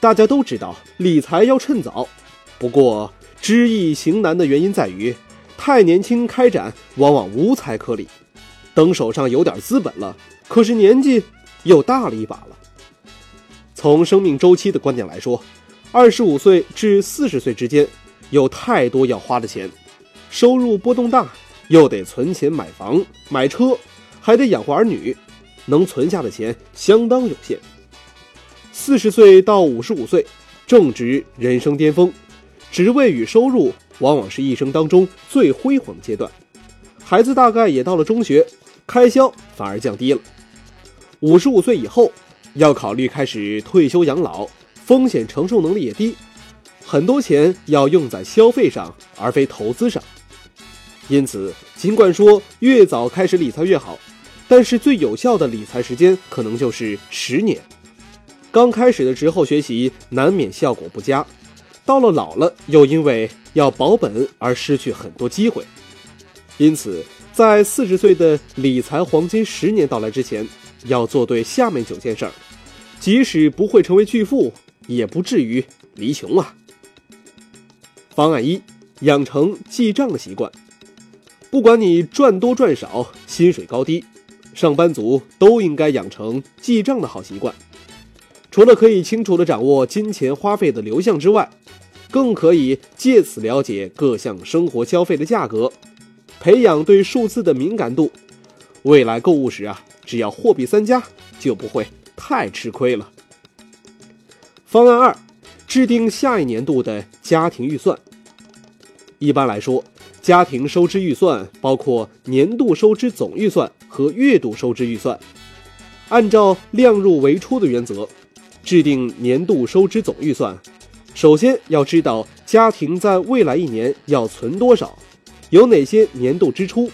大家都知道理财要趁早，不过知易行难的原因在于，太年轻开展往往无财可理，等手上有点资本了，可是年纪又大了一把了。从生命周期的观点来说，二十五岁至四十岁之间，有太多要花的钱，收入波动大，又得存钱买房、买车，还得养活儿女，能存下的钱相当有限。四十岁到五十五岁，正值人生巅峰，职位与收入往往是一生当中最辉煌的阶段。孩子大概也到了中学，开销反而降低了。五十五岁以后，要考虑开始退休养老。风险承受能力也低，很多钱要用在消费上，而非投资上。因此，尽管说越早开始理财越好，但是最有效的理财时间可能就是十年。刚开始的时候学习难免效果不佳，到了老了又因为要保本而失去很多机会。因此，在四十岁的理财黄金十年到来之前，要做对下面九件事儿，即使不会成为巨富。也不至于离穷啊。方案一：养成记账的习惯。不管你赚多赚少，薪水高低，上班族都应该养成记账的好习惯。除了可以清楚地掌握金钱花费的流向之外，更可以借此了解各项生活消费的价格，培养对数字的敏感度。未来购物时啊，只要货比三家，就不会太吃亏了。方案二，制定下一年度的家庭预算。一般来说，家庭收支预算包括年度收支总预算和月度收支预算。按照量入为出的原则，制定年度收支总预算。首先要知道家庭在未来一年要存多少，有哪些年度支出。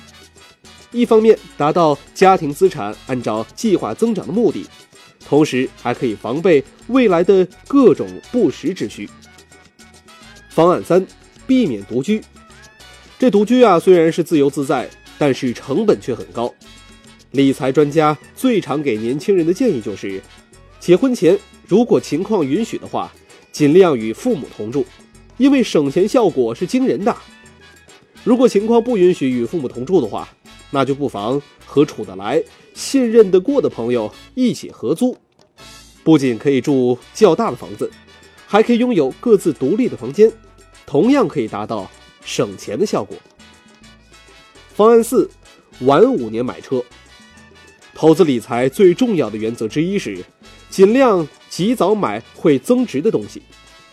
一方面达到家庭资产按照计划增长的目的。同时还可以防备未来的各种不时之需。方案三，避免独居。这独居啊，虽然是自由自在，但是成本却很高。理财专家最常给年轻人的建议就是，结婚前如果情况允许的话，尽量与父母同住，因为省钱效果是惊人的。如果情况不允许与父母同住的话，那就不妨和处得来。信任得过的朋友一起合租，不仅可以住较大的房子，还可以拥有各自独立的房间，同样可以达到省钱的效果。方案四：晚五年买车。投资理财最重要的原则之一是，尽量及早买会增值的东西，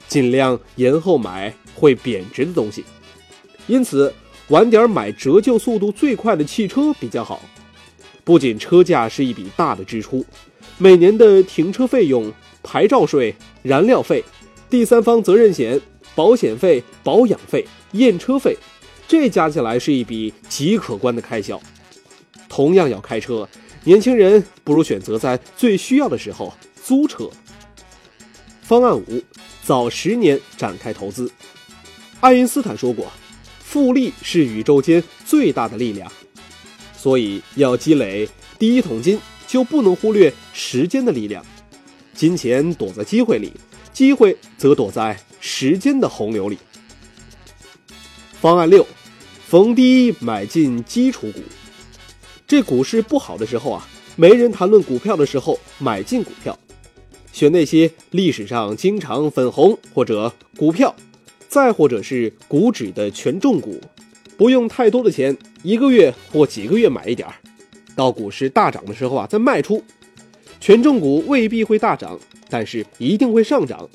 尽量延后买会贬值的东西。因此，晚点买折旧速度最快的汽车比较好。不仅车价是一笔大的支出，每年的停车费用、牌照税、燃料费、第三方责任险、保险费、保养费、验车费，这加起来是一笔极可观的开销。同样要开车，年轻人不如选择在最需要的时候租车。方案五：早十年展开投资。爱因斯坦说过：“复利是宇宙间最大的力量。”所以要积累第一桶金，就不能忽略时间的力量。金钱躲在机会里，机会则躲在时间的洪流里。方案六，逢低买进基础股。这股市不好的时候啊，没人谈论股票的时候，买进股票，选那些历史上经常粉红或者股票，再或者是股指的权重股。不用太多的钱，一个月或几个月买一点儿，到股市大涨的时候啊再卖出。权重股未必会大涨，但是一定会上涨。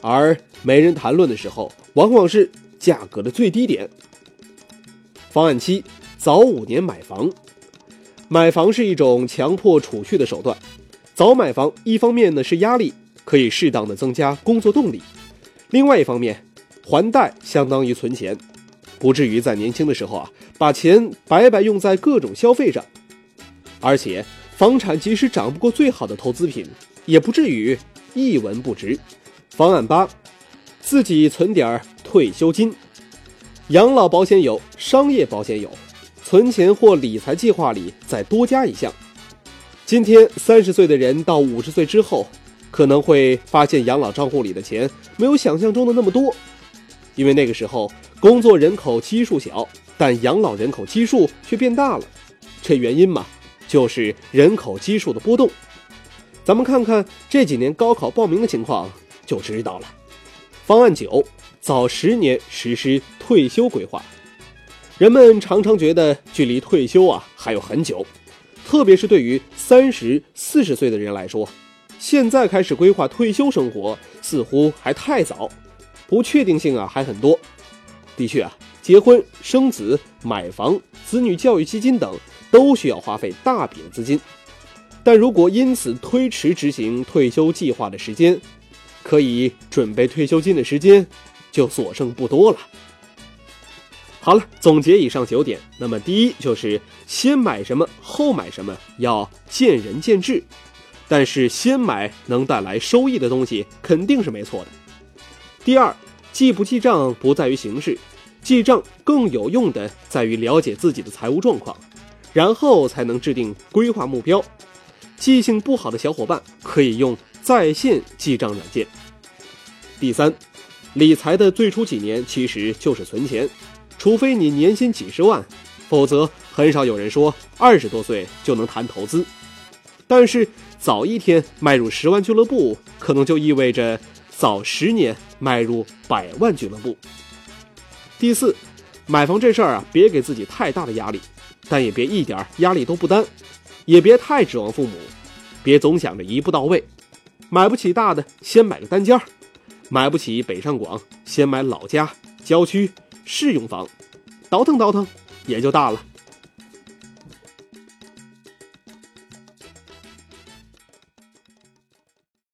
而没人谈论的时候，往往是价格的最低点。方案七：早五年买房。买房是一种强迫储蓄的手段，早买房，一方面呢是压力，可以适当的增加工作动力；另外一方面，还贷相当于存钱，不至于在年轻的时候啊把钱白白用在各种消费上。而且，房产即使涨不过最好的投资品，也不至于一文不值。方案八，自己存点儿退休金，养老保险有，商业保险有，存钱或理财计划里再多加一项。今天三十岁的人到五十岁之后，可能会发现养老账户里的钱没有想象中的那么多，因为那个时候工作人口基数小，但养老人口基数却变大了。这原因嘛，就是人口基数的波动。咱们看看这几年高考报名的情况就知道了。方案九，早十年实施退休规划。人们常常觉得距离退休啊还有很久。特别是对于三十四十岁的人来说，现在开始规划退休生活似乎还太早，不确定性啊还很多。的确啊，结婚、生子、买房、子女教育基金等都需要花费大笔的资金，但如果因此推迟执行退休计划的时间，可以准备退休金的时间就所剩不多了。好了，总结以上九点。那么，第一就是先买什么后买什么要见仁见智，但是先买能带来收益的东西肯定是没错的。第二，记不记账不在于形式，记账更有用的在于了解自己的财务状况，然后才能制定规划目标。记性不好的小伙伴可以用在线记账软件。第三，理财的最初几年其实就是存钱。除非你年薪几十万，否则很少有人说二十多岁就能谈投资。但是早一天迈入十万俱乐部，可能就意味着早十年迈入百万俱乐部。第四，买房这事儿啊，别给自己太大的压力，但也别一点压力都不担，也别太指望父母，别总想着一步到位。买不起大的，先买个单间儿；买不起北上广，先买老家郊区。试用房，倒腾倒腾，也就大了。